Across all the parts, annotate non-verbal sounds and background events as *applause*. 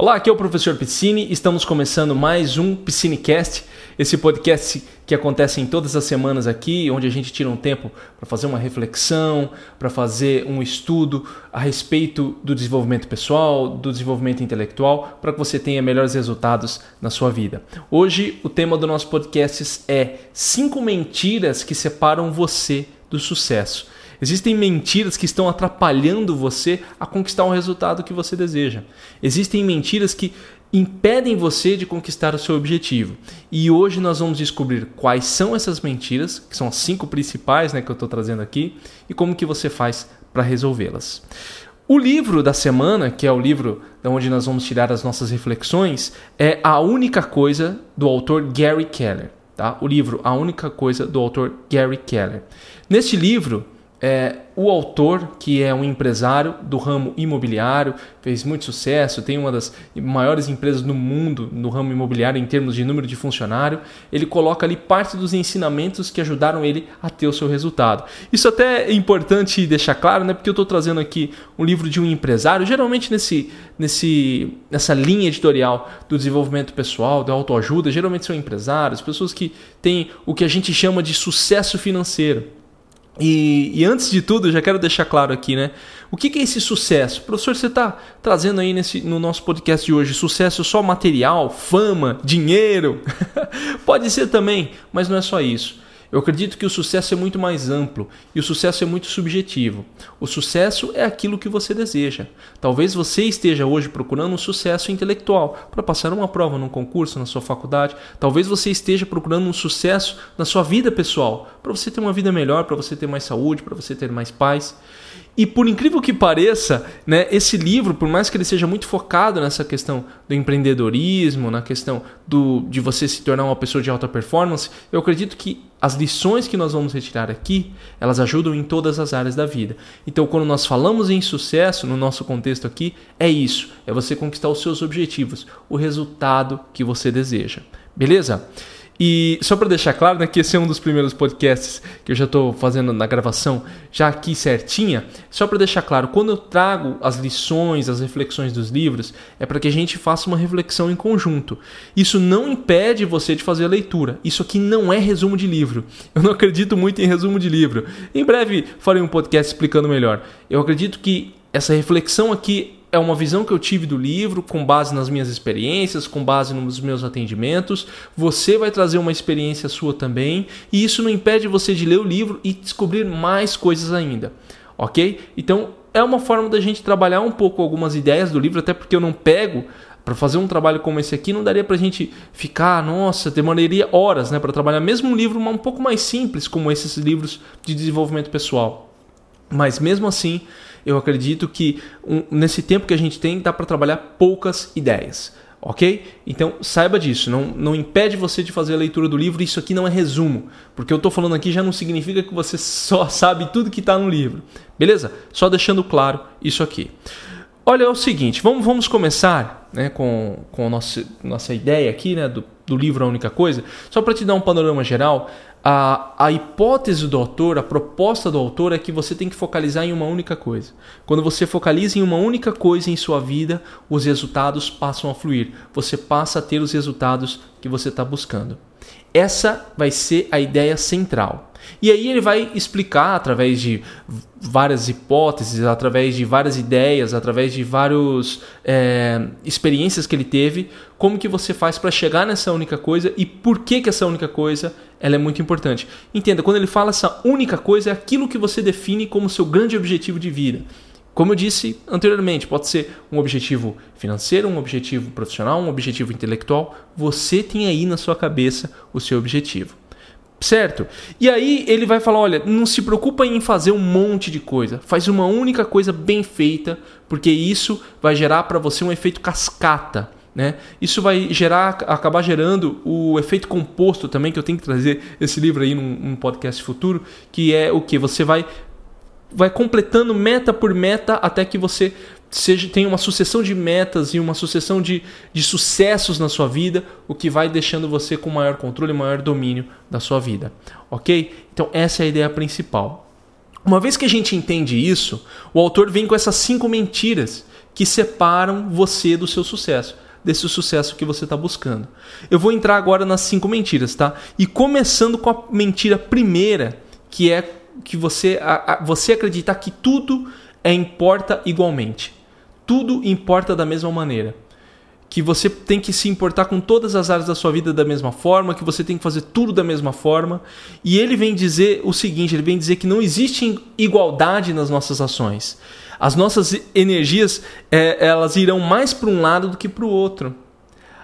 Olá, aqui é o professor Piscine. Estamos começando mais um Piscinecast, esse podcast que acontece em todas as semanas aqui, onde a gente tira um tempo para fazer uma reflexão, para fazer um estudo a respeito do desenvolvimento pessoal, do desenvolvimento intelectual, para que você tenha melhores resultados na sua vida. Hoje, o tema do nosso podcast é cinco mentiras que separam você do sucesso. Existem mentiras que estão atrapalhando você a conquistar o resultado que você deseja. Existem mentiras que impedem você de conquistar o seu objetivo. E hoje nós vamos descobrir quais são essas mentiras, que são as cinco principais né, que eu estou trazendo aqui, e como que você faz para resolvê-las. O livro da semana, que é o livro da onde nós vamos tirar as nossas reflexões, é A Única Coisa, do autor Gary Keller. Tá? O livro A Única Coisa, do autor Gary Keller. Neste livro, é, o autor, que é um empresário do ramo imobiliário, fez muito sucesso, tem uma das maiores empresas no mundo no ramo imobiliário em termos de número de funcionário, ele coloca ali parte dos ensinamentos que ajudaram ele a ter o seu resultado. Isso até é importante deixar claro, né? Porque eu estou trazendo aqui um livro de um empresário, geralmente nesse, nesse, nessa linha editorial do desenvolvimento pessoal, da autoajuda, geralmente são empresários, pessoas que têm o que a gente chama de sucesso financeiro. E, e, antes de tudo, já quero deixar claro aqui, né? O que, que é esse sucesso? Professor, você está trazendo aí nesse, no nosso podcast de hoje sucesso só material, fama, dinheiro? *laughs* Pode ser também, mas não é só isso. Eu acredito que o sucesso é muito mais amplo e o sucesso é muito subjetivo. O sucesso é aquilo que você deseja. Talvez você esteja hoje procurando um sucesso intelectual para passar uma prova num concurso na sua faculdade. Talvez você esteja procurando um sucesso na sua vida pessoal, para você ter uma vida melhor, para você ter mais saúde, para você ter mais paz. E por incrível que pareça, né, esse livro, por mais que ele seja muito focado nessa questão do empreendedorismo, na questão do, de você se tornar uma pessoa de alta performance, eu acredito que as lições que nós vamos retirar aqui, elas ajudam em todas as áreas da vida. Então, quando nós falamos em sucesso, no nosso contexto aqui, é isso: é você conquistar os seus objetivos, o resultado que você deseja. Beleza? E só para deixar claro, né, que esse é um dos primeiros podcasts que eu já estou fazendo na gravação, já aqui certinha. Só para deixar claro, quando eu trago as lições, as reflexões dos livros, é para que a gente faça uma reflexão em conjunto. Isso não impede você de fazer a leitura. Isso aqui não é resumo de livro. Eu não acredito muito em resumo de livro. Em breve farei um podcast explicando melhor. Eu acredito que essa reflexão aqui é uma visão que eu tive do livro, com base nas minhas experiências, com base nos meus atendimentos. Você vai trazer uma experiência sua também, e isso não impede você de ler o livro e descobrir mais coisas ainda, ok? Então é uma forma da gente trabalhar um pouco algumas ideias do livro, até porque eu não pego para fazer um trabalho como esse aqui, não daria para a gente ficar, nossa, demoraria horas né, para trabalhar mesmo um livro um pouco mais simples, como esses livros de desenvolvimento pessoal. Mas mesmo assim, eu acredito que um, nesse tempo que a gente tem dá para trabalhar poucas ideias. Ok? Então saiba disso, não, não impede você de fazer a leitura do livro. Isso aqui não é resumo, porque eu estou falando aqui já não significa que você só sabe tudo que está no livro, beleza? Só deixando claro isso aqui. Olha, é o seguinte, vamos, vamos começar né, com, com a nossa, nossa ideia aqui né, do, do livro A Única Coisa, só para te dar um panorama geral. A, a hipótese do autor, a proposta do autor é que você tem que focalizar em uma única coisa. Quando você focaliza em uma única coisa em sua vida, os resultados passam a fluir. Você passa a ter os resultados que você está buscando. Essa vai ser a ideia central. E aí ele vai explicar através de várias hipóteses, através de várias ideias, através de várias é, experiências que ele teve, como que você faz para chegar nessa única coisa e por que, que essa única coisa ela é muito importante. Entenda, quando ele fala essa única coisa, é aquilo que você define como seu grande objetivo de vida. Como eu disse anteriormente, pode ser um objetivo financeiro, um objetivo profissional, um objetivo intelectual. Você tem aí na sua cabeça o seu objetivo. Certo? E aí ele vai falar: olha, não se preocupa em fazer um monte de coisa, faz uma única coisa bem feita, porque isso vai gerar para você um efeito cascata. Né? Isso vai gerar, acabar gerando o efeito composto também, que eu tenho que trazer esse livro aí num, num podcast futuro, que é o que? Você vai, vai completando meta por meta até que você seja tenha uma sucessão de metas e uma sucessão de, de sucessos na sua vida, o que vai deixando você com maior controle, maior domínio da sua vida. Ok? Então, essa é a ideia principal. Uma vez que a gente entende isso, o autor vem com essas cinco mentiras que separam você do seu sucesso, desse sucesso que você está buscando. Eu vou entrar agora nas cinco mentiras, tá? E começando com a mentira primeira, que é que você, a, a, você acreditar que tudo é, importa igualmente. Tudo importa da mesma maneira que você tem que se importar com todas as áreas da sua vida da mesma forma, que você tem que fazer tudo da mesma forma. E ele vem dizer o seguinte: ele vem dizer que não existe igualdade nas nossas ações. As nossas energias é, elas irão mais para um lado do que para o outro.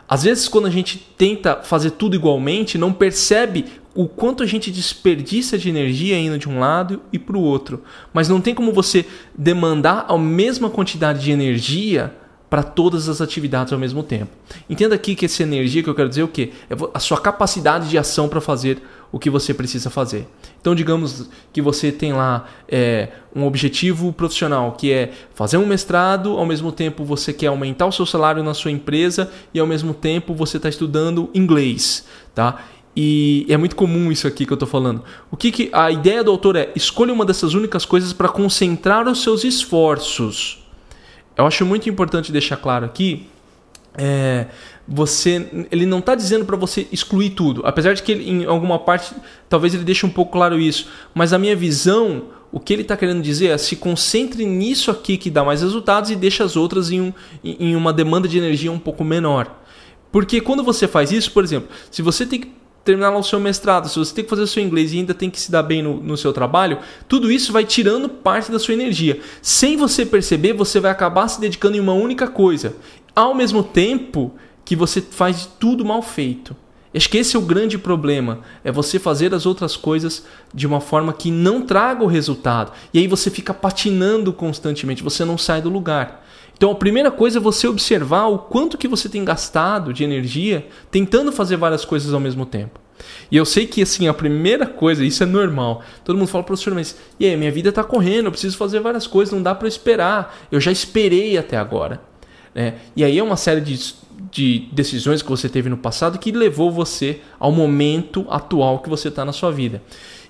Às vezes, quando a gente tenta fazer tudo igualmente, não percebe o quanto a gente desperdiça de energia indo de um lado e para o outro. Mas não tem como você demandar a mesma quantidade de energia para todas as atividades ao mesmo tempo. Entenda aqui que essa energia que eu quero dizer é o quê? É a sua capacidade de ação para fazer o que você precisa fazer. Então, digamos que você tem lá é, um objetivo profissional, que é fazer um mestrado, ao mesmo tempo você quer aumentar o seu salário na sua empresa e ao mesmo tempo você está estudando inglês, tá? E é muito comum isso aqui que eu estou falando. O que, que a ideia do autor é? Escolha uma dessas únicas coisas para concentrar os seus esforços eu acho muito importante deixar claro aqui é, você ele não está dizendo para você excluir tudo apesar de que ele, em alguma parte talvez ele deixe um pouco claro isso mas a minha visão o que ele está querendo dizer é se concentre nisso aqui que dá mais resultados e deixe as outras em, um, em uma demanda de energia um pouco menor porque quando você faz isso por exemplo se você tem que terminar lá o seu mestrado, se você tem que fazer o seu inglês e ainda tem que se dar bem no, no seu trabalho, tudo isso vai tirando parte da sua energia. Sem você perceber, você vai acabar se dedicando em uma única coisa, ao mesmo tempo que você faz tudo mal feito. Acho que esse é o grande problema, é você fazer as outras coisas de uma forma que não traga o resultado. E aí você fica patinando constantemente, você não sai do lugar. Então a primeira coisa é você observar o quanto que você tem gastado de energia tentando fazer várias coisas ao mesmo tempo. E eu sei que assim, a primeira coisa, isso é normal. Todo mundo fala, professor, mas e aí, minha vida está correndo, eu preciso fazer várias coisas, não dá para esperar. Eu já esperei até agora. Né? E aí é uma série de, de decisões que você teve no passado que levou você ao momento atual que você está na sua vida.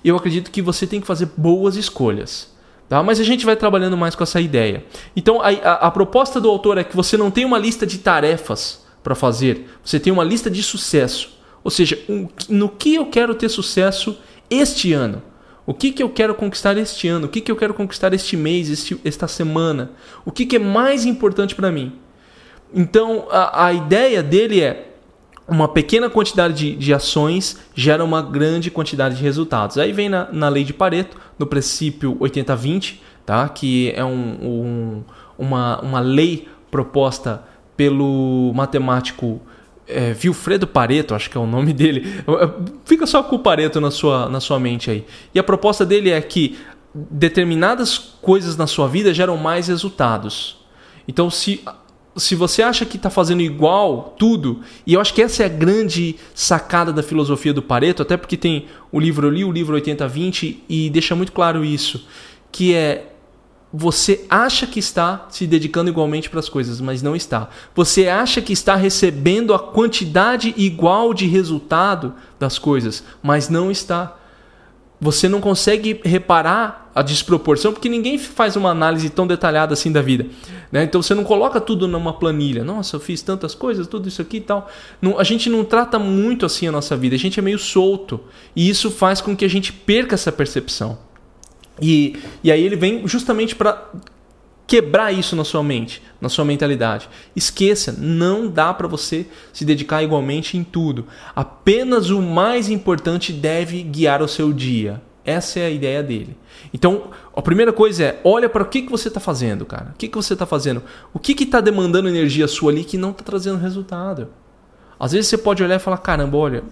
Eu acredito que você tem que fazer boas escolhas. Tá? Mas a gente vai trabalhando mais com essa ideia. Então a, a, a proposta do autor é que você não tem uma lista de tarefas para fazer, você tem uma lista de sucesso. Ou seja, um, no que eu quero ter sucesso este ano. O que, que eu quero conquistar este ano? O que, que eu quero conquistar este mês, este, esta semana? O que, que é mais importante para mim? Então a, a ideia dele é uma pequena quantidade de, de, ações gera uma grande quantidade de resultados. Aí vem na, na lei de Pareto, no princípio 80-20, tá? que é um, um, uma, uma lei proposta pelo matemático é, Vilfredo Pareto, acho que é o nome *laughs* dele. Fica só com o Pareto na sua, na sua mente aí. E a proposta dele é que determinadas coisas na sua vida geram mais resultados. Então, se se você acha que está fazendo igual tudo, e eu acho que essa é a grande sacada da filosofia do Pareto, até porque tem o livro, eu li o livro 80-20 e deixa muito claro isso, que é você acha que está se dedicando igualmente para as coisas, mas não está. Você acha que está recebendo a quantidade igual de resultado das coisas, mas não está você não consegue reparar a desproporção porque ninguém faz uma análise tão detalhada assim da vida. Né? Então você não coloca tudo numa planilha. Nossa, eu fiz tantas coisas, tudo isso aqui e tal. Não, a gente não trata muito assim a nossa vida, a gente é meio solto. E isso faz com que a gente perca essa percepção. E, e aí ele vem justamente para quebrar isso na sua mente, na sua mentalidade. Esqueça, não dá para você se dedicar igualmente em tudo. Apenas o mais importante deve guiar o seu dia. Essa é a ideia dele. Então, a primeira coisa é, olha para o que, que você está fazendo, cara. O que, que você está fazendo? O que está demandando energia sua ali que não está trazendo resultado? Às vezes você pode olhar e falar, caramba, olha,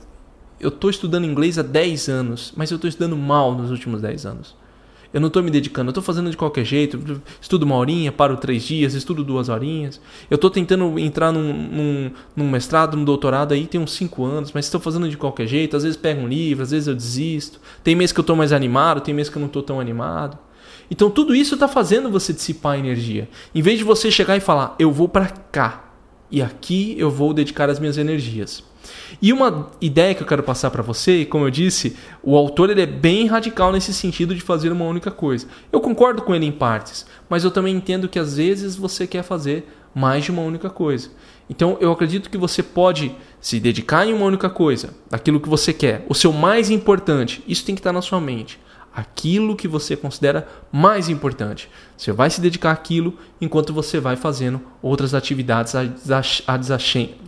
eu estou estudando inglês há 10 anos, mas eu estou estudando mal nos últimos 10 anos. Eu não estou me dedicando, eu estou fazendo de qualquer jeito. Estudo uma horinha, paro três dias, estudo duas horinhas. Eu estou tentando entrar num, num, num, mestrado, num doutorado aí tem uns cinco anos, mas estou fazendo de qualquer jeito. Às vezes pego um livro, às vezes eu desisto. Tem mês que eu estou mais animado, tem mês que eu não estou tão animado. Então tudo isso está fazendo você dissipar energia. Em vez de você chegar e falar, eu vou para cá, e aqui eu vou dedicar as minhas energias. E uma ideia que eu quero passar para você, como eu disse, o autor ele é bem radical nesse sentido de fazer uma única coisa. Eu concordo com ele em partes, mas eu também entendo que às vezes você quer fazer mais de uma única coisa. Então eu acredito que você pode se dedicar em uma única coisa, aquilo que você quer, o seu mais importante. Isso tem que estar na sua mente. Aquilo que você considera mais importante. Você vai se dedicar àquilo enquanto você vai fazendo outras atividades adjacentes.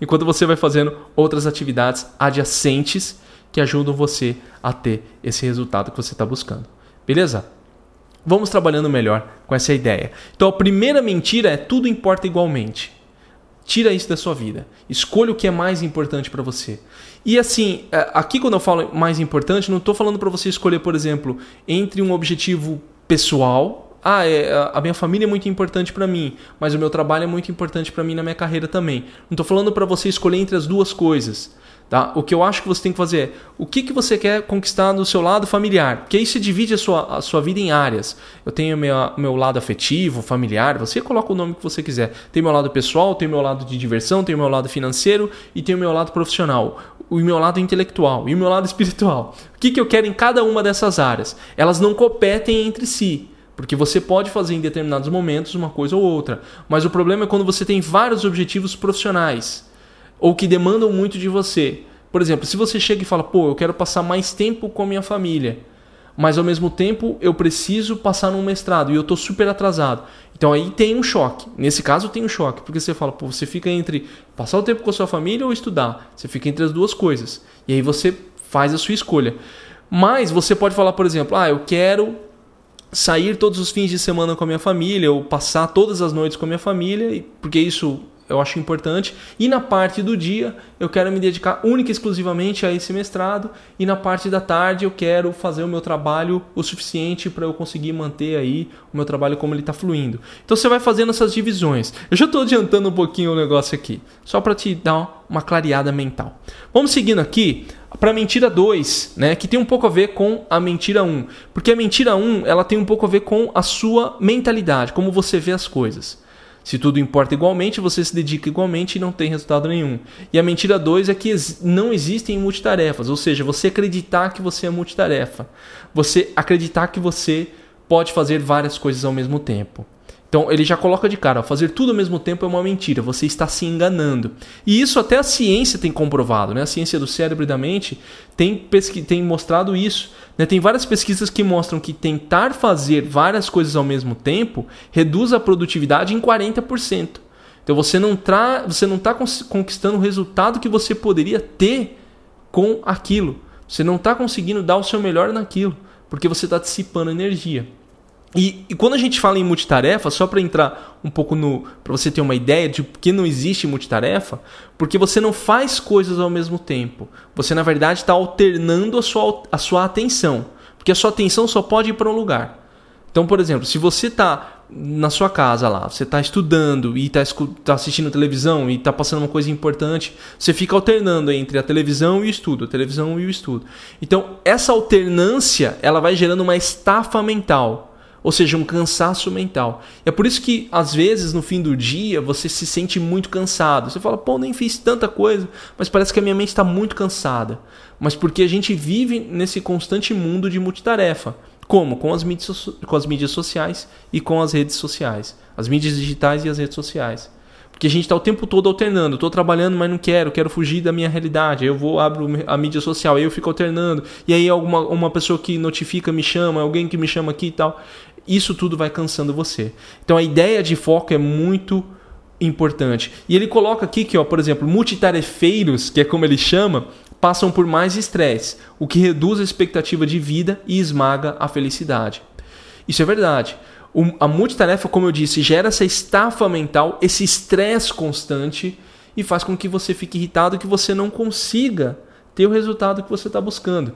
Enquanto você vai fazendo outras atividades adjacentes que ajudam você a ter esse resultado que você está buscando. Beleza? Vamos trabalhando melhor com essa ideia. Então a primeira mentira é tudo importa igualmente. Tira isso da sua vida. Escolha o que é mais importante para você. E assim, é, aqui quando eu falo mais importante, não estou falando para você escolher, por exemplo, entre um objetivo pessoal. Ah, é, a minha família é muito importante para mim, mas o meu trabalho é muito importante para mim na minha carreira também. Não estou falando para você escolher entre as duas coisas. Tá? O que eu acho que você tem que fazer é o que, que você quer conquistar no seu lado familiar. Porque aí você divide a sua, a sua vida em áreas. Eu tenho meu, meu lado afetivo, familiar, você coloca o nome que você quiser. Tem meu lado pessoal, tem meu lado de diversão, tem meu lado financeiro e tem o meu lado profissional. O meu lado intelectual e o meu lado *laughs* espiritual. O que, que eu quero em cada uma dessas áreas? Elas não competem entre si. Porque você pode fazer em determinados momentos uma coisa ou outra. Mas o problema é quando você tem vários objetivos profissionais ou que demandam muito de você. Por exemplo, se você chega e fala, pô, eu quero passar mais tempo com a minha família, mas ao mesmo tempo eu preciso passar num mestrado e eu estou super atrasado. Então aí tem um choque. Nesse caso tem um choque, porque você fala, pô, você fica entre passar o tempo com a sua família ou estudar. Você fica entre as duas coisas. E aí você faz a sua escolha. Mas você pode falar, por exemplo, ah, eu quero sair todos os fins de semana com a minha família, ou passar todas as noites com a minha família, porque isso eu acho importante. E na parte do dia, eu quero me dedicar única e exclusivamente a esse mestrado. E na parte da tarde, eu quero fazer o meu trabalho o suficiente para eu conseguir manter aí o meu trabalho como ele está fluindo. Então você vai fazendo essas divisões. Eu já estou adiantando um pouquinho o negócio aqui, só para te dar uma clareada mental. Vamos seguindo aqui para a mentira 2, né, que tem um pouco a ver com a mentira 1. Um, porque a mentira 1, um, ela tem um pouco a ver com a sua mentalidade, como você vê as coisas. Se tudo importa igualmente, você se dedica igualmente e não tem resultado nenhum. E a mentira 2 é que não existem multitarefas, ou seja, você acreditar que você é multitarefa. Você acreditar que você pode fazer várias coisas ao mesmo tempo. Então ele já coloca de cara, fazer tudo ao mesmo tempo é uma mentira, você está se enganando. E isso até a ciência tem comprovado, né? A ciência do cérebro e da mente tem, tem mostrado isso. Né? Tem várias pesquisas que mostram que tentar fazer várias coisas ao mesmo tempo reduz a produtividade em 40%. Então você não está você não tá conquistando o resultado que você poderia ter com aquilo. Você não está conseguindo dar o seu melhor naquilo, porque você está dissipando energia. E, e, quando a gente fala em multitarefa, só para entrar um pouco no. para você ter uma ideia de por que não existe multitarefa, porque você não faz coisas ao mesmo tempo. Você, na verdade, está alternando a sua, a sua atenção. Porque a sua atenção só pode ir para um lugar. Então, por exemplo, se você está na sua casa lá, você está estudando e está tá assistindo televisão e está passando uma coisa importante, você fica alternando entre a televisão e o estudo, a televisão e o estudo. Então, essa alternância ela vai gerando uma estafa mental ou seja, um cansaço mental. É por isso que, às vezes, no fim do dia, você se sente muito cansado. Você fala, pô, nem fiz tanta coisa, mas parece que a minha mente está muito cansada. Mas porque a gente vive nesse constante mundo de multitarefa. Como? Com as, mídias, com as mídias sociais e com as redes sociais. As mídias digitais e as redes sociais. Porque a gente está o tempo todo alternando. Estou trabalhando, mas não quero, quero fugir da minha realidade. Aí eu vou, abro a mídia social, aí eu fico alternando. E aí alguma uma pessoa que notifica me chama, alguém que me chama aqui e tal. Isso tudo vai cansando você. Então a ideia de foco é muito importante. E ele coloca aqui que, ó, por exemplo, multitarefeiros, que é como ele chama, passam por mais estresse, o que reduz a expectativa de vida e esmaga a felicidade. Isso é verdade a multitarefa, como eu disse, gera essa estafa mental, esse estresse constante e faz com que você fique irritado, que você não consiga ter o resultado que você está buscando.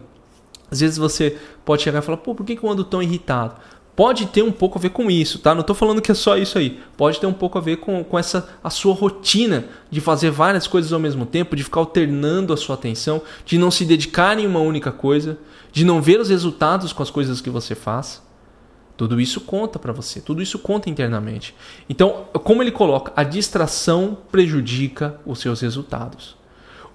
Às vezes você pode chegar e falar, pô, por que, que eu ando tão irritado? Pode ter um pouco a ver com isso, tá? Não estou falando que é só isso aí. Pode ter um pouco a ver com, com essa a sua rotina de fazer várias coisas ao mesmo tempo, de ficar alternando a sua atenção, de não se dedicar em uma única coisa, de não ver os resultados com as coisas que você faz. Tudo isso conta para você, tudo isso conta internamente. Então, como ele coloca, a distração prejudica os seus resultados.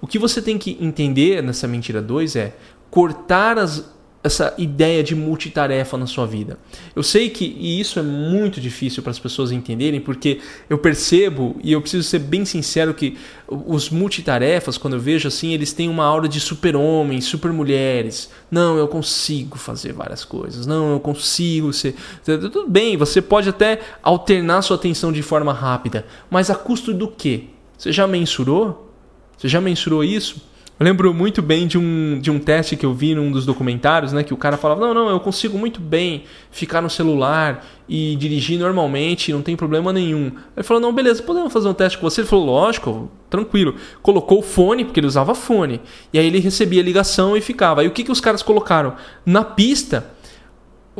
O que você tem que entender nessa mentira 2 é cortar as, essa ideia de multitarefa na sua vida. Eu sei que e isso é muito difícil para as pessoas entenderem, porque eu percebo e eu preciso ser bem sincero que os multitarefas, quando eu vejo assim, eles têm uma aura de super-homens, super-mulheres. Não, eu consigo fazer várias coisas. Não, eu consigo ser. Tudo bem, você pode até alternar sua atenção de forma rápida, mas a custo do quê? Você já mensurou? Você já mensurou isso? Eu lembro muito bem de um, de um teste que eu vi num dos documentários, né? Que o cara falava, não, não, eu consigo muito bem ficar no celular e dirigir normalmente, não tem problema nenhum. Ele falou, não, beleza, podemos fazer um teste com você? Ele falou, lógico, tranquilo. Colocou o fone, porque ele usava fone. E aí ele recebia ligação e ficava. Aí o que, que os caras colocaram? Na pista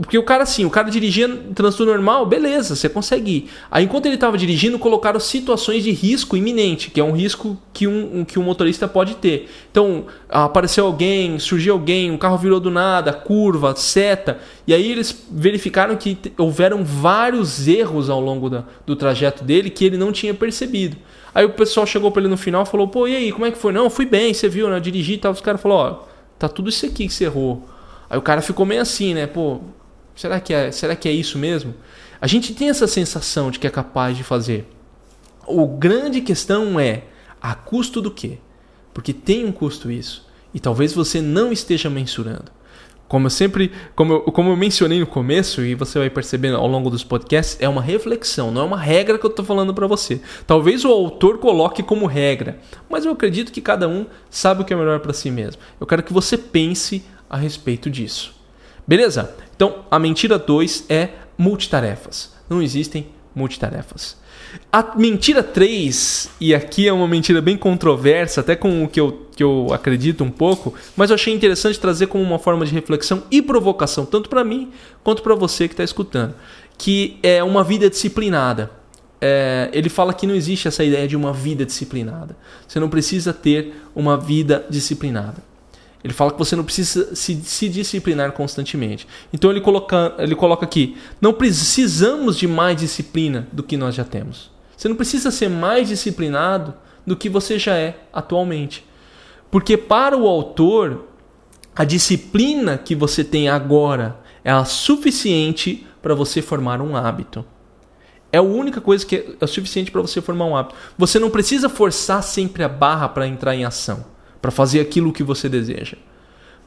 porque o cara, assim, o cara dirigia trânsito normal, beleza, você consegue ir. Aí, enquanto ele estava dirigindo, colocaram situações de risco iminente, que é um risco que um, um, que um motorista pode ter. Então, apareceu alguém, surgiu alguém, um carro virou do nada, curva, seta. E aí eles verificaram que houveram vários erros ao longo da, do trajeto dele que ele não tinha percebido. Aí o pessoal chegou para ele no final falou: pô, e aí, como é que foi? Não, fui bem, você viu, né? dirigi e tal. Os caras falaram: ó, tá tudo isso aqui que você errou. Aí o cara ficou meio assim, né? Pô, Será que é, será que é isso mesmo? A gente tem essa sensação de que é capaz de fazer. O grande questão é a custo do quê? Porque tem um custo isso. E talvez você não esteja mensurando. Como eu sempre, como eu, como eu mencionei no começo e você vai percebendo ao longo dos podcasts, é uma reflexão, não é uma regra que eu estou falando para você. Talvez o autor coloque como regra, mas eu acredito que cada um sabe o que é melhor para si mesmo. Eu quero que você pense a respeito disso. Beleza? Então, a mentira 2 é multitarefas. Não existem multitarefas. A mentira 3, e aqui é uma mentira bem controversa, até com o que eu, que eu acredito um pouco, mas eu achei interessante trazer como uma forma de reflexão e provocação, tanto para mim quanto para você que está escutando, que é uma vida disciplinada. É, ele fala que não existe essa ideia de uma vida disciplinada. Você não precisa ter uma vida disciplinada. Ele fala que você não precisa se, se disciplinar constantemente. Então ele coloca, ele coloca aqui: não precisamos de mais disciplina do que nós já temos. Você não precisa ser mais disciplinado do que você já é atualmente. Porque para o autor, a disciplina que você tem agora é a suficiente para você formar um hábito. É a única coisa que é suficiente para você formar um hábito. Você não precisa forçar sempre a barra para entrar em ação para fazer aquilo que você deseja.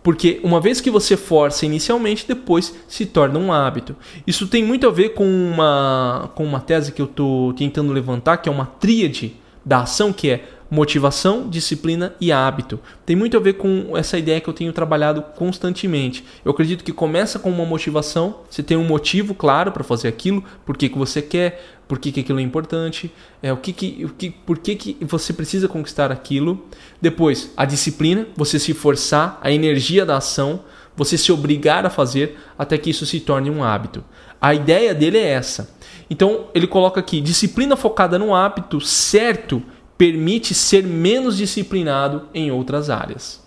Porque uma vez que você força inicialmente, depois se torna um hábito. Isso tem muito a ver com uma, com uma tese que eu estou tentando levantar, que é uma tríade da ação, que é motivação, disciplina e hábito. Tem muito a ver com essa ideia que eu tenho trabalhado constantemente. Eu acredito que começa com uma motivação, você tem um motivo claro para fazer aquilo, por que, que você quer, por que, que aquilo é importante, é, o que que, o que, por que, que você precisa conquistar aquilo. Depois, a disciplina, você se forçar, a energia da ação, você se obrigar a fazer até que isso se torne um hábito. A ideia dele é essa. Então, ele coloca aqui: disciplina focada no hábito certo permite ser menos disciplinado em outras áreas.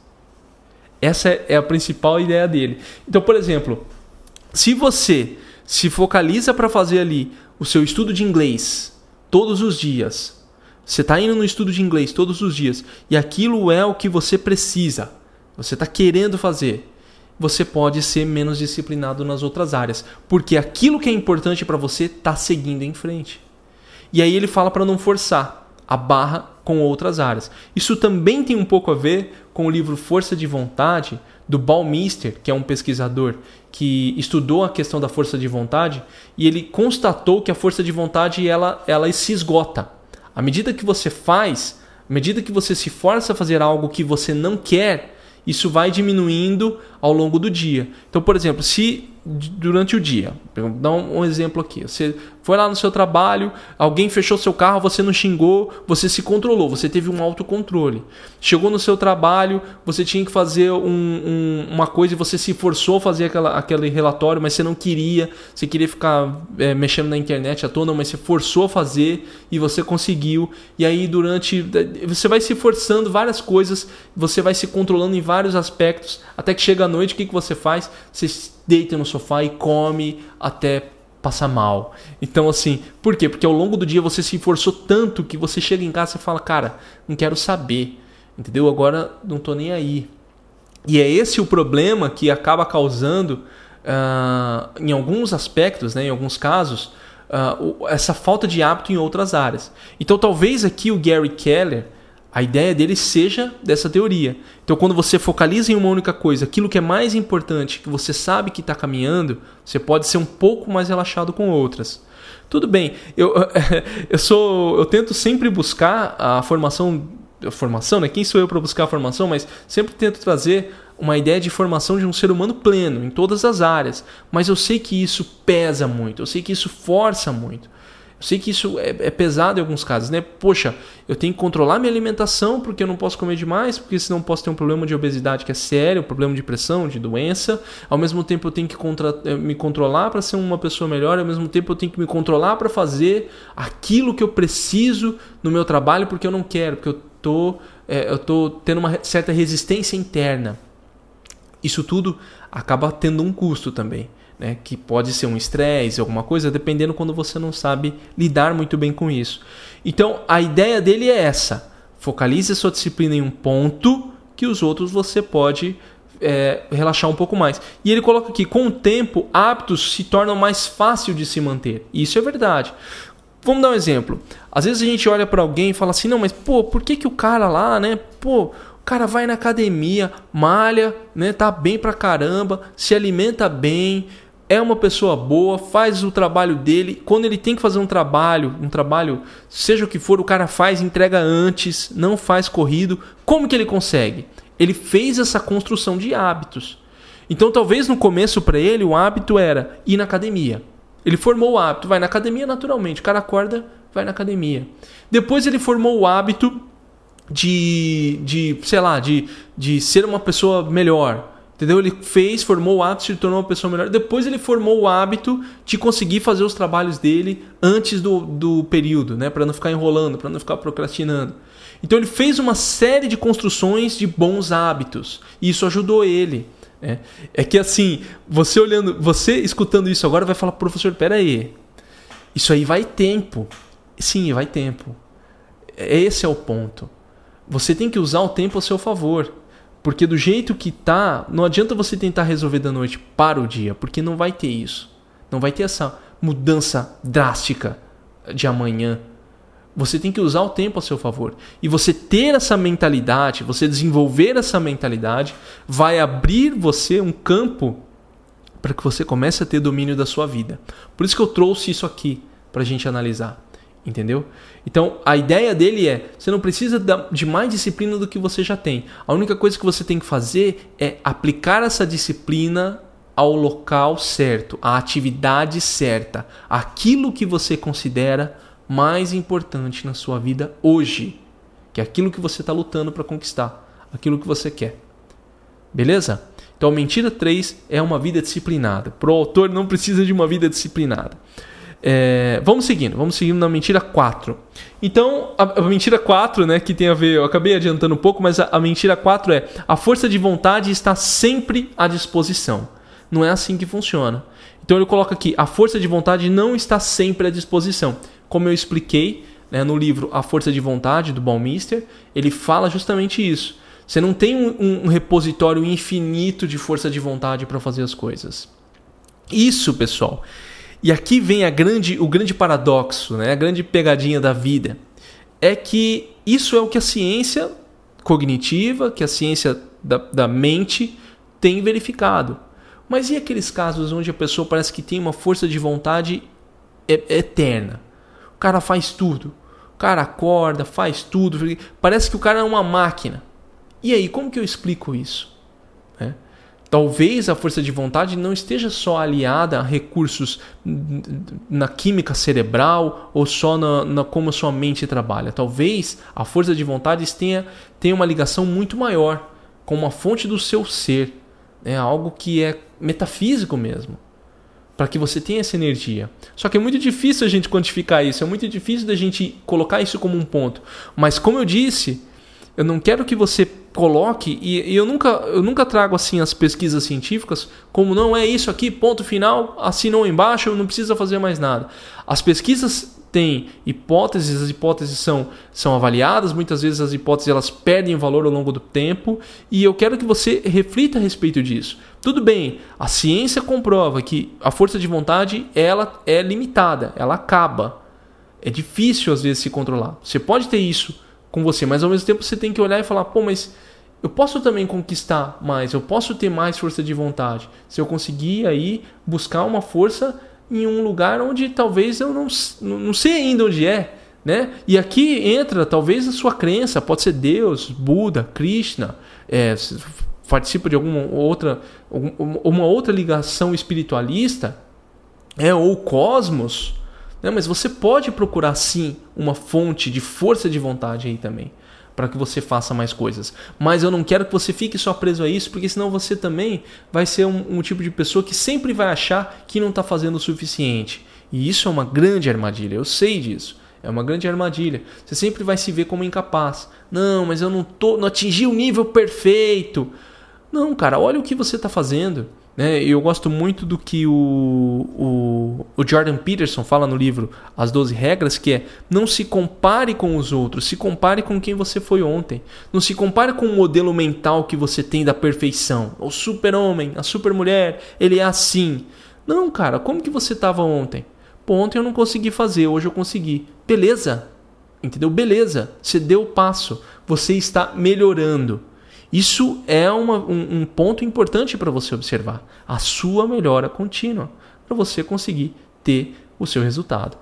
Essa é a principal ideia dele. Então, por exemplo, se você se focaliza para fazer ali o seu estudo de inglês todos os dias, você está indo no estudo de inglês todos os dias e aquilo é o que você precisa, você está querendo fazer, você pode ser menos disciplinado nas outras áreas, porque aquilo que é importante para você está seguindo em frente. E aí ele fala para não forçar a barra com outras áreas. Isso também tem um pouco a ver com o livro Força de Vontade do Balmister, que é um pesquisador que estudou a questão da força de vontade e ele constatou que a força de vontade ela, ela se esgota. À medida que você faz, à medida que você se força a fazer algo que você não quer, isso vai diminuindo ao longo do dia. Então, por exemplo, se durante o dia, vou dar um exemplo aqui, você foi lá no seu trabalho, alguém fechou seu carro, você não xingou, você se controlou, você teve um autocontrole. Chegou no seu trabalho, você tinha que fazer um, um, uma coisa e você se forçou a fazer aquela, aquele relatório, mas você não queria, você queria ficar é, mexendo na internet à toa, mas você forçou a fazer e você conseguiu. E aí, durante. Você vai se forçando várias coisas, você vai se controlando em vários aspectos, até que chega a noite, o que, que você faz? Você deita no sofá e come até passar mal. Então, assim, por quê? Porque ao longo do dia você se esforçou tanto que você chega em casa e fala, cara, não quero saber, entendeu? Agora não tô nem aí. E é esse o problema que acaba causando, uh, em alguns aspectos, né, em alguns casos, uh, essa falta de hábito em outras áreas. Então, talvez aqui o Gary Keller a ideia dele seja dessa teoria. Então, quando você focaliza em uma única coisa, aquilo que é mais importante, que você sabe que está caminhando, você pode ser um pouco mais relaxado com outras. Tudo bem, eu, *laughs* eu sou, eu tento sempre buscar a formação, a formação, né? Quem sou eu para buscar a formação? Mas sempre tento trazer uma ideia de formação de um ser humano pleno em todas as áreas. Mas eu sei que isso pesa muito, eu sei que isso força muito. Sei que isso é, é, pesado em alguns casos, né? Poxa, eu tenho que controlar minha alimentação porque eu não posso comer demais, porque senão posso ter um problema de obesidade que é sério, um problema de pressão, de doença. Ao mesmo tempo eu tenho que eh, me controlar para ser uma pessoa melhor, ao mesmo tempo eu tenho que me controlar para fazer aquilo que eu preciso no meu trabalho porque eu não quero, porque eu tô, é, eu tô tendo uma certa resistência interna. Isso tudo acaba tendo um custo também né, que pode ser um estresse, alguma coisa, dependendo quando você não sabe lidar muito bem com isso. Então, a ideia dele é essa: focalize a sua disciplina em um ponto que os outros você pode é, relaxar um pouco mais. E ele coloca aqui: com o tempo, hábitos se tornam mais fácil de se manter. Isso é verdade. Vamos dar um exemplo. Às vezes a gente olha para alguém e fala assim: não, mas pô, por que, que o cara lá, né? Pô, o cara vai na academia, malha, né? Tá bem pra caramba, se alimenta bem, é uma pessoa boa, faz o trabalho dele. Quando ele tem que fazer um trabalho, um trabalho, seja o que for, o cara faz, entrega antes, não faz corrido. Como que ele consegue? Ele fez essa construção de hábitos. Então, talvez no começo para ele o hábito era ir na academia. Ele formou o hábito, vai na academia naturalmente. O cara acorda, vai na academia. Depois ele formou o hábito de, de sei lá, de, de ser uma pessoa melhor Entendeu? Ele fez, formou o hábito, se tornou uma pessoa melhor. Depois ele formou o hábito de conseguir fazer os trabalhos dele antes do, do período, né? Para não ficar enrolando, para não ficar procrastinando. Então ele fez uma série de construções de bons hábitos. E isso ajudou ele. Né? É que assim, você olhando, você escutando isso agora vai falar, professor, pera aí. Isso aí vai tempo. Sim, vai tempo. Esse é o ponto. Você tem que usar o tempo a seu favor. Porque do jeito que tá, não adianta você tentar resolver da noite para o dia, porque não vai ter isso. Não vai ter essa mudança drástica de amanhã. Você tem que usar o tempo a seu favor. E você ter essa mentalidade, você desenvolver essa mentalidade, vai abrir você um campo para que você comece a ter domínio da sua vida. Por isso que eu trouxe isso aqui para a gente analisar. Entendeu? Então a ideia dele é: você não precisa de mais disciplina do que você já tem. A única coisa que você tem que fazer é aplicar essa disciplina ao local certo, à atividade certa, aquilo que você considera mais importante na sua vida hoje, que é aquilo que você está lutando para conquistar, aquilo que você quer. Beleza? Então, mentira 3 é uma vida disciplinada. Para o autor, não precisa de uma vida disciplinada. É, vamos seguindo, vamos seguindo na mentira 4. Então, a, a, mentira 4, né, que tem a ver, eu acabei adiantando um pouco, mas a, a mentira 4 é: a força de vontade está sempre à disposição. Não é assim que funciona. Então ele coloca aqui: a força de vontade não está sempre à disposição. Como eu expliquei né, no livro A Força de Vontade, do Balmister, ele fala justamente isso. Você não tem um, um repositório infinito de força de vontade para fazer as coisas. Isso, pessoal, e aqui vem a grande, o grande paradoxo, né? a grande pegadinha da vida. É que isso é o que a ciência cognitiva, que a ciência da, da mente tem verificado. Mas e aqueles casos onde a pessoa parece que tem uma força de vontade eterna? O cara faz tudo. O cara acorda, faz tudo. Parece que o cara é uma máquina. E aí, como que eu explico isso? Talvez a força de vontade não esteja só aliada a recursos na química cerebral ou só na, na como a sua mente trabalha. Talvez a força de vontade tenha, tenha uma ligação muito maior com uma fonte do seu ser, né? algo que é metafísico mesmo, para que você tenha essa energia. Só que é muito difícil a gente quantificar isso, é muito difícil da gente colocar isso como um ponto. Mas como eu disse, eu não quero que você coloque, e, e, eu, nunca, eu nunca trago assim as pesquisas científicas como não é isso aqui, ponto final, assinou embaixo, não precisa fazer mais nada. As pesquisas têm hipóteses, as hipóteses são, são avaliadas, muitas vezes as hipóteses elas perdem valor ao longo do tempo, e eu quero que você reflita a respeito disso. Tudo bem, a ciência comprova que a força de vontade ela é limitada, ela acaba. É difícil às vezes se controlar. Você pode ter isso com você, mas ao mesmo tempo você tem que olhar e falar, pô, mas eu posso também conquistar mais, eu posso ter mais força de vontade. Se eu conseguir aí buscar uma força em um lugar onde talvez eu não, não sei ainda onde é, né? E aqui entra talvez a sua crença, pode ser Deus, Buda, Krishna, é, participa de alguma outra, uma outra ligação espiritualista, é, ou cosmos, né? Mas você pode procurar sim uma fonte de força de vontade aí também para que você faça mais coisas. Mas eu não quero que você fique só preso a isso, porque senão você também vai ser um, um tipo de pessoa que sempre vai achar que não está fazendo o suficiente. E isso é uma grande armadilha, eu sei disso. É uma grande armadilha. Você sempre vai se ver como incapaz. Não, mas eu não tô, não atingi o nível perfeito. Não, cara, olha o que você está fazendo. Né? Eu gosto muito do que o, o, o, Jordan Peterson fala no livro As 12 Regras, que é não se compare com os outros, se compare com quem você foi ontem. Não se compare com o modelo mental que você tem da perfeição. O super-homem, a super-mulher, ele é assim. Não, cara, como que você estava ontem? Pô, ontem eu não consegui fazer, hoje eu consegui. Beleza, entendeu? Beleza, você deu o passo, você está melhorando. Isso é uma, um, um ponto importante para você observar. A sua melhora contínua, para você conseguir ter o seu resultado.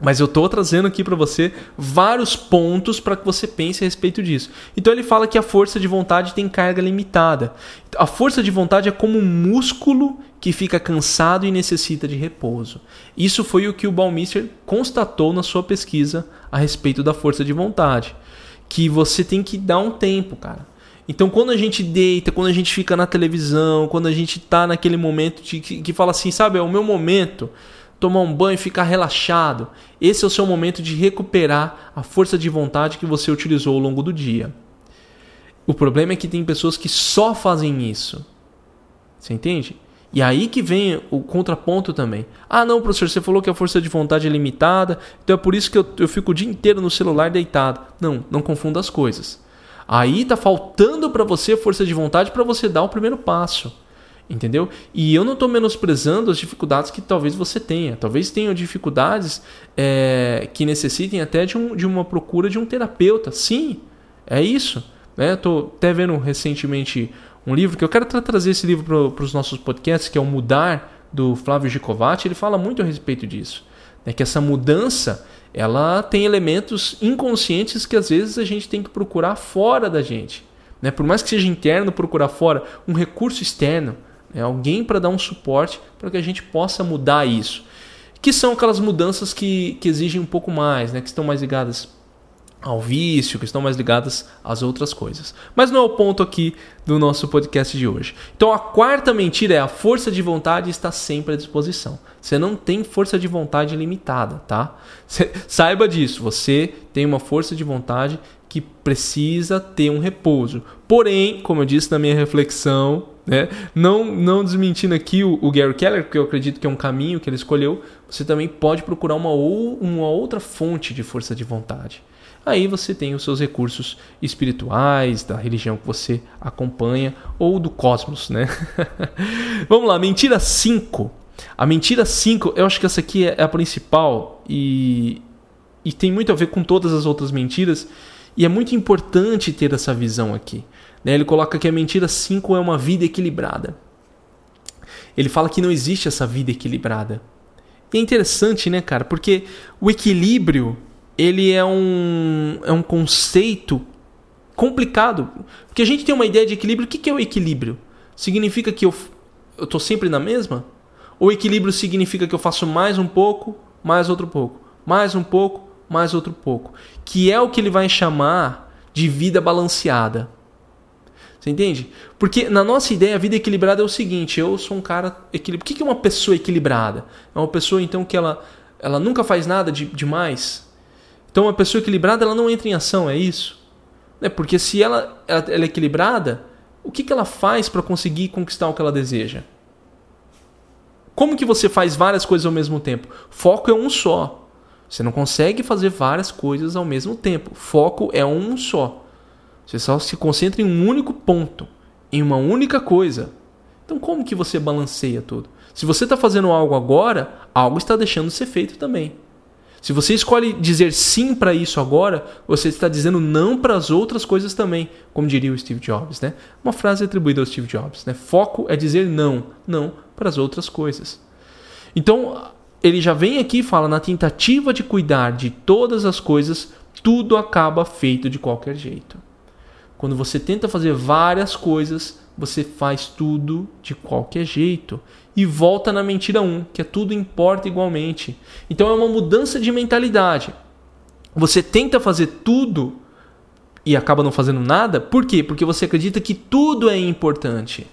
Mas eu estou trazendo aqui para você vários pontos para que você pense a respeito disso. Então ele fala que a força de vontade tem carga limitada. A força de vontade é como um músculo que fica cansado e necessita de repouso. Isso foi o que o Baumeister constatou na sua pesquisa a respeito da força de vontade. Que você tem que dar um tempo, cara. Então, quando a gente deita, quando a gente fica na televisão, quando a gente está naquele momento de, que, que fala assim, sabe, é o meu momento, tomar um banho, ficar relaxado. Esse é o seu momento de recuperar a força de vontade que você utilizou ao longo do dia. O problema é que tem pessoas que só fazem isso. Você entende? E aí que vem o contraponto também. Ah, não, professor, você falou que a força de vontade é limitada, então é por isso que eu, eu fico o dia inteiro no celular deitado. Não, não confunda as coisas. Aí tá faltando para você força de vontade para você dar o primeiro passo. Entendeu? E eu não estou menosprezando as dificuldades que talvez você tenha. Talvez tenha dificuldades é, que necessitem até de, um, de uma procura de um terapeuta. Sim, é isso. Né? Estou até vendo recentemente um livro que eu quero tra trazer esse livro para os nossos podcasts, que é o Mudar, do Flávio Gicovati. Ele fala muito a respeito disso. Né? Que essa mudança ela tem elementos inconscientes que às vezes a gente tem que procurar fora da gente. Né? Por mais que seja interno, procurar fora um recurso externo, né? alguém para dar um suporte para que a gente possa mudar isso. Que são aquelas mudanças que, que exigem um pouco mais, né? que estão mais ligadas ao vício, que estão mais ligadas às outras coisas. Mas não é o ponto aqui do nosso podcast de hoje. Então a quarta mentira é a força de vontade está sempre à disposição. Você não tem força de vontade limitada, tá? *laughs* Saiba disso, você tem uma força de vontade que precisa ter um repouso. Porém, como eu disse na minha reflexão, né, não, não desmentindo aqui o, o Gary Keller, porque eu acredito que é um caminho que ele escolheu, você também pode procurar uma, ou, uma outra fonte de força de vontade. Aí você tem os seus recursos espirituais, da religião que você acompanha ou do cosmos, né? *laughs* Vamos lá, mentira 5. A mentira 5, eu acho que essa aqui é a principal e, e tem muito a ver com todas as outras mentiras. E é muito importante ter essa visão aqui. Né? Ele coloca que a mentira 5 é uma vida equilibrada. Ele fala que não existe essa vida equilibrada. E é interessante, né, cara? Porque o equilíbrio ele é um, é um conceito complicado. Porque a gente tem uma ideia de equilíbrio. O que é o equilíbrio? Significa que eu estou sempre na mesma? O equilíbrio significa que eu faço mais um pouco, mais outro pouco, mais um pouco, mais outro pouco, que é o que ele vai chamar de vida balanceada. Você entende? Porque na nossa ideia, a vida equilibrada é o seguinte: eu sou um cara equilibrado. O que é uma pessoa equilibrada? É uma pessoa então que ela, ela nunca faz nada de demais. Então, uma pessoa equilibrada ela não entra em ação, é isso? Né? Porque se ela, ela, ela é equilibrada, o que, que ela faz para conseguir conquistar o que ela deseja? Como que você faz várias coisas ao mesmo tempo? Foco é um só. Você não consegue fazer várias coisas ao mesmo tempo. Foco é um só. Você só se concentra em um único ponto, em uma única coisa. Então, como que você balanceia tudo? Se você está fazendo algo agora, algo está deixando de ser feito também. Se você escolhe dizer sim para isso agora, você está dizendo não para as outras coisas também, como diria o Steve Jobs, né? Uma frase atribuída ao Steve Jobs, né? Foco é dizer não, não para as outras coisas. Então, ele já vem aqui e fala na tentativa de cuidar de todas as coisas, tudo acaba feito de qualquer jeito. Quando você tenta fazer várias coisas, você faz tudo de qualquer jeito e volta na mentira 1, que é tudo importa igualmente. Então é uma mudança de mentalidade. Você tenta fazer tudo e acaba não fazendo nada, por quê? Porque você acredita que tudo é importante.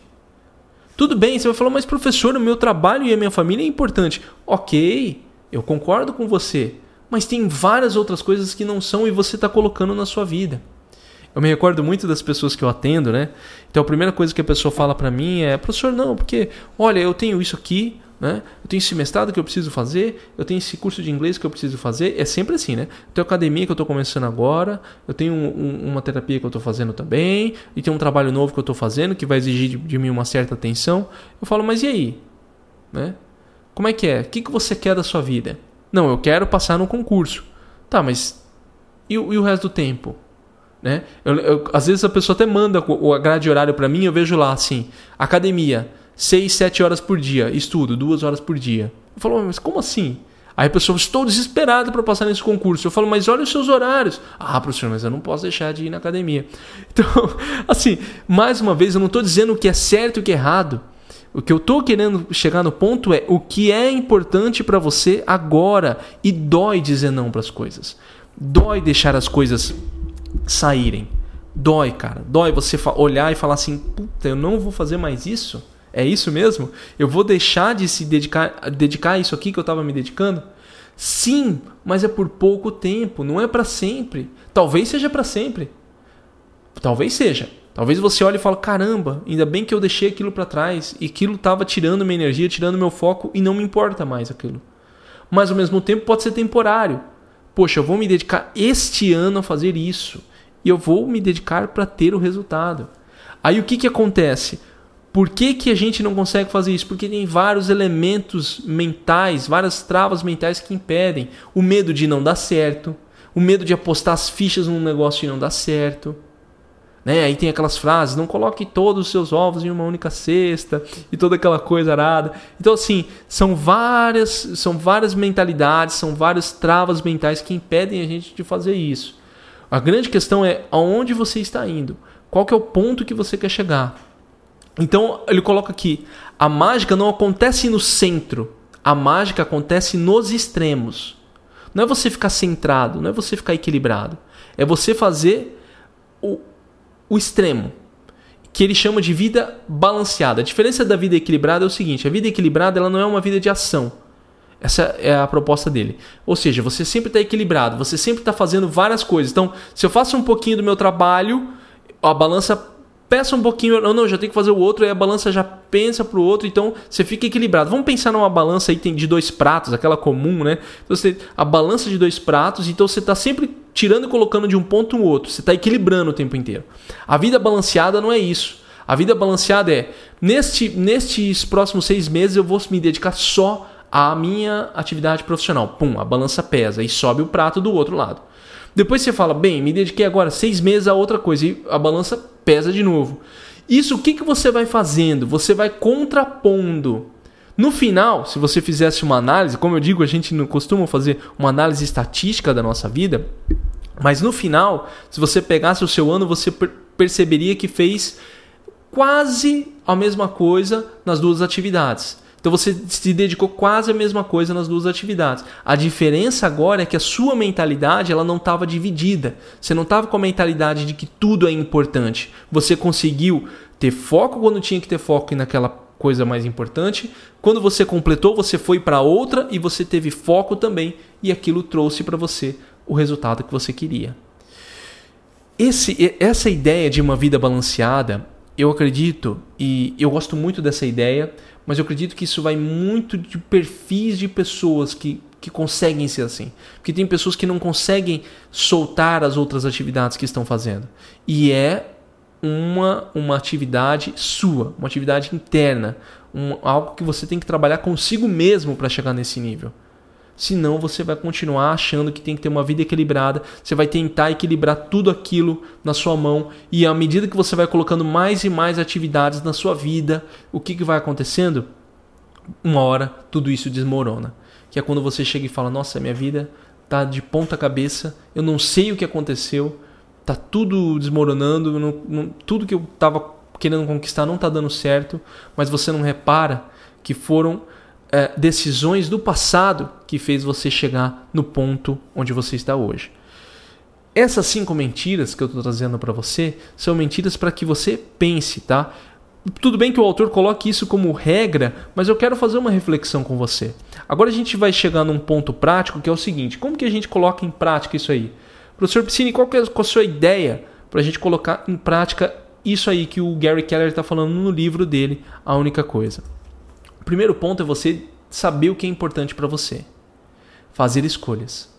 Tudo bem, você vai falar, mas professor, o meu trabalho e a minha família é importante. Ok, eu concordo com você, mas tem várias outras coisas que não são e você está colocando na sua vida. Eu me recordo muito das pessoas que eu atendo, né? Então a primeira coisa que a pessoa fala para mim é: professor, não, porque olha, eu tenho isso aqui, né? Eu tenho esse mestrado que eu preciso fazer, eu tenho esse curso de inglês que eu preciso fazer. É sempre assim, né? Eu tenho academia que eu estou começando agora, eu tenho um, um, uma terapia que eu estou fazendo também, e tem um trabalho novo que eu estou fazendo que vai exigir de, de, mim uma certa atenção. Eu falo, mas e aí? Né? Como é que é? O que, que você quer da sua vida? Não, eu quero passar no concurso. Tá, mas e, e o resto do tempo? Né? Eu, eu, às vezes a pessoa até manda o grade horário para mim, eu vejo lá assim: academia, 6, 7 horas por dia, estudo, 2 horas por dia. Eu falo, mas como assim? Aí a pessoa, estou desesperado para passar nesse concurso. Eu falo, mas olha os seus horários. Ah, professor, mas eu não posso deixar de ir na academia. *laughs* Então, assim, mais uma vez, eu não estou dizendo o que é certo e o que é errado. O que eu estou querendo chegar no ponto é o que é importante para você agora. E dói dizer não para as coisas. Dói deixar as coisas saírem. Dói, cara. Dói você olhar e falar assim: puta, eu não vou fazer mais isso? É isso mesmo? Eu vou deixar de se dedicar, dedicar a isso aqui que eu estava me dedicando? Sim, mas é por pouco tempo, não é para sempre. Talvez seja para sempre. Talvez seja. Talvez você olhe e fale: caramba, ainda bem que eu deixei aquilo para trás e aquilo estava tirando minha energia, tirando meu foco e não me importa mais aquilo. Mas ao mesmo tempo pode ser temporário poxa, eu vou me dedicar este ano a fazer isso e eu vou me dedicar para ter o resultado. Aí o que, que acontece? Por que, que a gente não consegue fazer isso? Porque tem vários elementos mentais, várias travas mentais que impedem. O medo de não dar certo, o medo de apostar as fichas num negócio e não dar certo, né? Aí tem aquelas frases, não coloque todos os seus ovos em uma única cesta e toda aquela coisa arada. Então assim, são várias, são várias mentalidades, são várias travas mentais que impedem a gente de fazer isso. A grande questão é aonde você está indo? Qual que é o ponto que você quer chegar? Então ele coloca aqui: a mágica não acontece no centro, a mágica acontece nos extremos. Não é você ficar centrado, não é você ficar equilibrado. É você fazer o, o extremo, que ele chama de vida balanceada. A diferença da vida equilibrada é o seguinte: a vida equilibrada ela não é uma vida de ação. Essa é a proposta dele. Ou seja, você sempre está equilibrado, você sempre está fazendo várias coisas. Então, se eu faço um pouquinho do meu trabalho, a balança peça um pouquinho, não, não, já tem que fazer o outro, aí a balança já pensa pro outro, então você fica equilibrado. Vamos pensar numa balança aí de dois pratos, aquela comum, né? Então você a balança de dois pratos, então você está sempre tirando e colocando de um ponto no outro, você está equilibrando o tempo inteiro. A vida balanceada não é isso. A vida balanceada é neste, nestes próximos seis meses eu vou me dedicar só à minha atividade profissional. Pum, a balança pesa e sobe o prato do outro lado. Depois você fala, bem, me dediquei agora seis meses a outra coisa e a balança pesa de novo. Isso o que, que você vai fazendo? Você vai contrapondo. No final, se você fizesse uma análise, como eu digo, a gente não costuma fazer uma análise estatística da nossa vida, mas no final, se você pegasse o seu ano, você perceberia que fez quase a mesma coisa nas duas atividades. Então você se dedicou quase a mesma coisa nas duas atividades. A diferença agora é que a sua mentalidade ela não estava dividida. Você não estava com a mentalidade de que tudo é importante. Você conseguiu ter foco quando tinha que ter foco naquela coisa mais importante. Quando você completou, você foi para outra e você teve foco também e aquilo trouxe para você o resultado que você queria. esse, essa ideia de uma vida balanceada, eu acredito, e eu gosto muito dessa ideia, mas eu acredito que isso vai muito de perfis de pessoas que, que conseguem ser assim. Porque tem pessoas que não conseguem soltar as outras atividades que estão fazendo. E é uma, uma atividade sua, uma atividade interna, um, algo que você tem que trabalhar consigo mesmo para chegar nesse nível. Senão você vai continuar achando que tem que ter uma vida equilibrada. Você vai tentar equilibrar tudo aquilo na sua mão. E à medida que você vai colocando mais e mais atividades na sua vida, o que, que vai acontecendo? Uma hora tudo isso desmorona. Que é quando você chega e fala: Nossa, minha vida tá de ponta cabeça, eu não sei o que aconteceu, tá tudo desmoronando, não, não, tudo que eu estava querendo conquistar não está dando certo, mas você não repara que foram é, decisões do passado que fez você chegar no ponto onde você está hoje. Essas cinco mentiras que eu estou trazendo para você são mentiras para que você pense, tá? Tudo bem que o autor coloque isso como regra, mas eu quero fazer uma reflexão com você. Agora a gente vai chegar num ponto prático que é o seguinte: como que a gente coloca em prática isso aí? Professor Piscine, qual, é, qual a sua ideia para a gente colocar em prática isso aí que o Gary Keller está falando no livro dele, A Única Coisa? Primeiro ponto é você saber o que é importante para você. Fazer escolhas.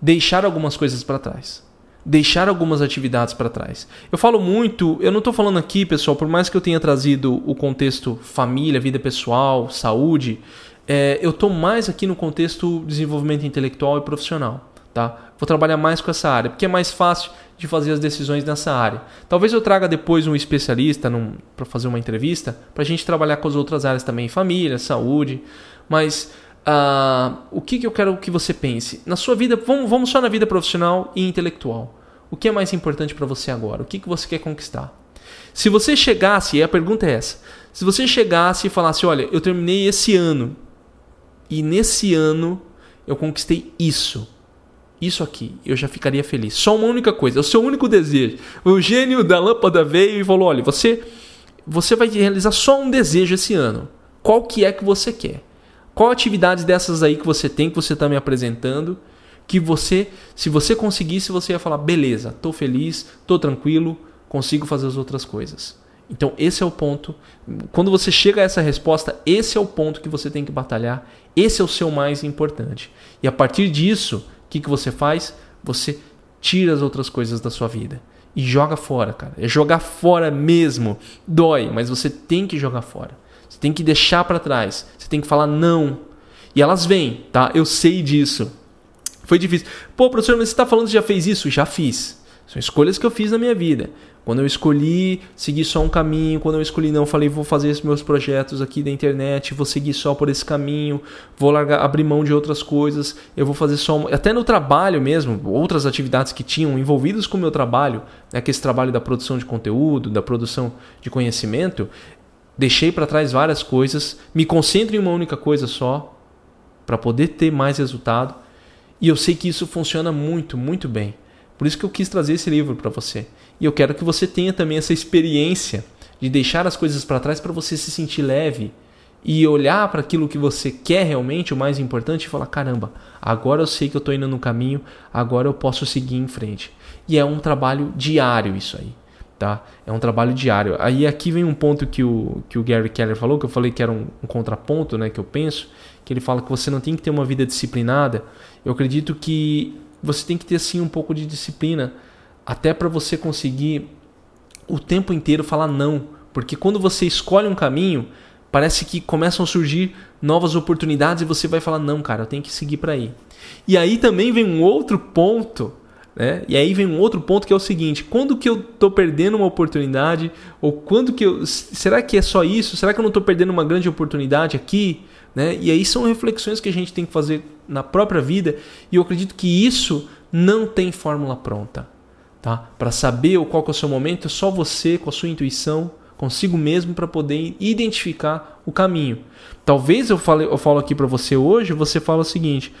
Deixar algumas coisas para trás. Deixar algumas atividades para trás. Eu falo muito, eu não estou falando aqui, pessoal, por mais que eu tenha trazido o contexto família, vida pessoal, saúde, é, eu estou mais aqui no contexto desenvolvimento intelectual e profissional. Tá? Vou trabalhar mais com essa área, porque é mais fácil de fazer as decisões nessa área. Talvez eu traga depois um especialista para fazer uma entrevista para a gente trabalhar com as outras áreas também, família, saúde. Mas uh, o que, que eu quero que você pense? Na sua vida, vamos, vamos só na vida profissional e intelectual. O que é mais importante para você agora? O que, que você quer conquistar? Se você chegasse, e a pergunta é essa: se você chegasse e falasse, olha, eu terminei esse ano e nesse ano eu conquistei isso isso aqui, eu já ficaria feliz. Só uma única coisa, é o seu único desejo. O gênio da lâmpada veio e falou: olha, você, você vai realizar só um desejo esse ano. Qual que é que você quer? Qual atividade dessas aí que você tem, que você está me apresentando, que você, se você conseguisse, você ia falar: beleza, estou feliz, estou tranquilo, consigo fazer as outras coisas. Então, esse é o ponto. Quando você chega a essa resposta, esse é o ponto que você tem que batalhar. Esse é o seu mais importante. E a partir disso, o que, que você faz? Você tira as outras coisas da sua vida e joga fora, cara. É jogar fora mesmo. Dói, mas você tem que jogar fora. Você tem que deixar para trás. Você tem que falar não. E elas vêm, tá? Eu sei disso. Foi difícil. Pô, professor, mas você está falando que já fez isso? Já fiz. São escolhas que eu fiz na minha vida. Quando eu escolhi seguir só um caminho, quando eu escolhi não, falei vou fazer esses meus projetos aqui da internet, vou seguir só por esse caminho, vou largar, abrir mão de outras coisas, eu vou fazer só até no trabalho mesmo, outras atividades que tinham envolvidas com o meu trabalho, né, que esse trabalho da produção de conteúdo, da produção de conhecimento, deixei para trás várias coisas, me concentro em uma única coisa só para poder ter mais resultado. E eu sei que isso funciona muito, muito bem. Por isso que eu quis trazer esse livro para você. E eu quero que você tenha também essa experiência de deixar as coisas para trás para você se sentir leve e olhar para aquilo que você quer realmente, o mais importante, e falar: caramba, agora eu sei que eu estou indo no caminho, agora eu posso seguir em frente. E é um trabalho diário isso aí. Tá? É um trabalho diário. Aí aqui vem um ponto que o, que o Gary Keller falou, que eu falei que era um, um contraponto, né, que eu penso, que ele fala que você não tem que ter uma vida disciplinada. Eu acredito que você tem que ter sim um pouco de disciplina até para você conseguir o tempo inteiro falar não, porque quando você escolhe um caminho, parece que começam a surgir novas oportunidades e você vai falar não, cara, eu tenho que seguir para aí. E aí também vem um outro ponto, né? E aí vem um outro ponto que é o seguinte: quando que eu tô perdendo uma oportunidade ou quando que eu será que é só isso? Será que eu não tô perdendo uma grande oportunidade aqui? Né? E aí são reflexões que a gente tem que fazer na própria vida e eu acredito que isso não tem fórmula pronta. Tá? Para saber qual é o seu momento, é só você, com a sua intuição, consigo mesmo, para poder identificar o caminho. Talvez eu, fale, eu falo aqui para você hoje, você fala o seguinte: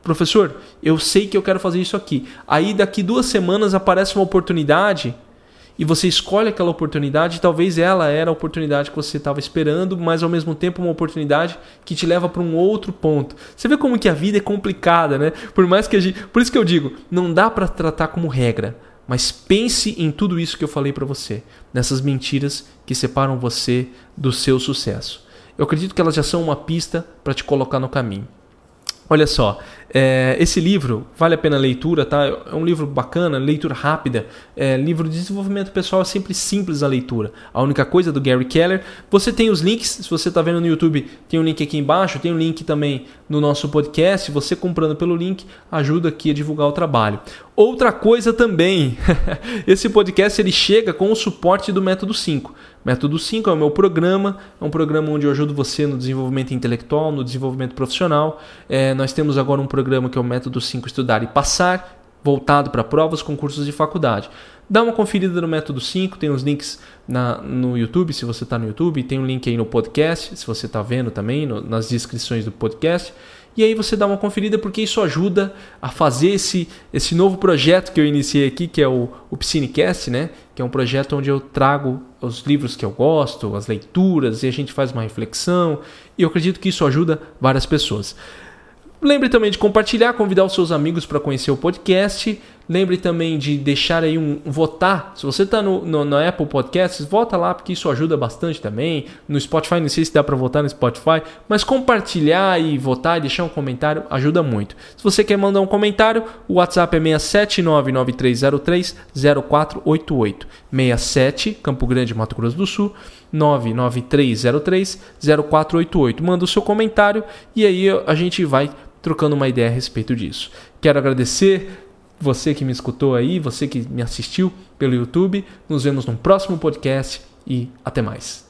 professor, eu sei que eu quero fazer isso aqui. Aí daqui duas semanas aparece uma oportunidade e você escolhe aquela oportunidade, talvez ela era a oportunidade que você estava esperando, mas ao mesmo tempo uma oportunidade que te leva para um outro ponto. Você vê como que a vida é complicada, né? Por mais que a gente, por isso que eu digo, não dá para tratar como regra mas pense em tudo isso que eu falei para você, nessas mentiras que separam você do seu sucesso. Eu acredito que elas já são uma pista para te colocar no caminho. Olha só, é, esse livro vale a pena a leitura, tá? É um livro bacana, leitura rápida, é, livro de desenvolvimento pessoal é sempre simples a leitura. A única coisa do Gary Keller, você tem os links, se você está vendo no YouTube, tem um link aqui embaixo, tem um link também no nosso podcast. Você comprando pelo link ajuda aqui a divulgar o trabalho. Outra coisa também, *laughs* esse podcast ele chega com o suporte do Método 5. Método 5 é o meu programa, é um programa onde eu ajudo você no desenvolvimento intelectual, no desenvolvimento profissional. É, nós temos agora um programa que é o Método 5 Estudar e Passar, voltado para provas, concursos de faculdade. Dá uma conferida no Método 5, tem os links na, no YouTube, se você está no YouTube, tem um link aí no podcast, se você está vendo também, no, nas descrições do podcast. E aí você dá uma conferida porque isso ajuda a fazer esse, esse novo projeto que eu iniciei aqui, que é o, o Piscinecast, né? Que é um projeto onde eu trago os livros que eu gosto, as leituras, e a gente faz uma reflexão. E eu acredito que isso ajuda várias pessoas. Lembre também de compartilhar, convidar os seus amigos para conhecer o podcast. Lembre também de deixar aí um, um votar. Se você está no, no, no, Apple Podcasts, vota lá porque isso ajuda bastante também. No Spotify, não sei se dá para votar no Spotify, mas compartilhar e votar e deixar um comentário ajuda muito. Se você quer mandar um comentário, o WhatsApp é 67993030488. 67 Campo Grande, Mato Grosso do Sul. 993030488. Manda o seu comentário e aí a gente vai trocando uma ideia a respeito disso. Quero agradecer você que me escutou aí, você que me assistiu pelo YouTube. Nos vemos no próximo podcast e até mais.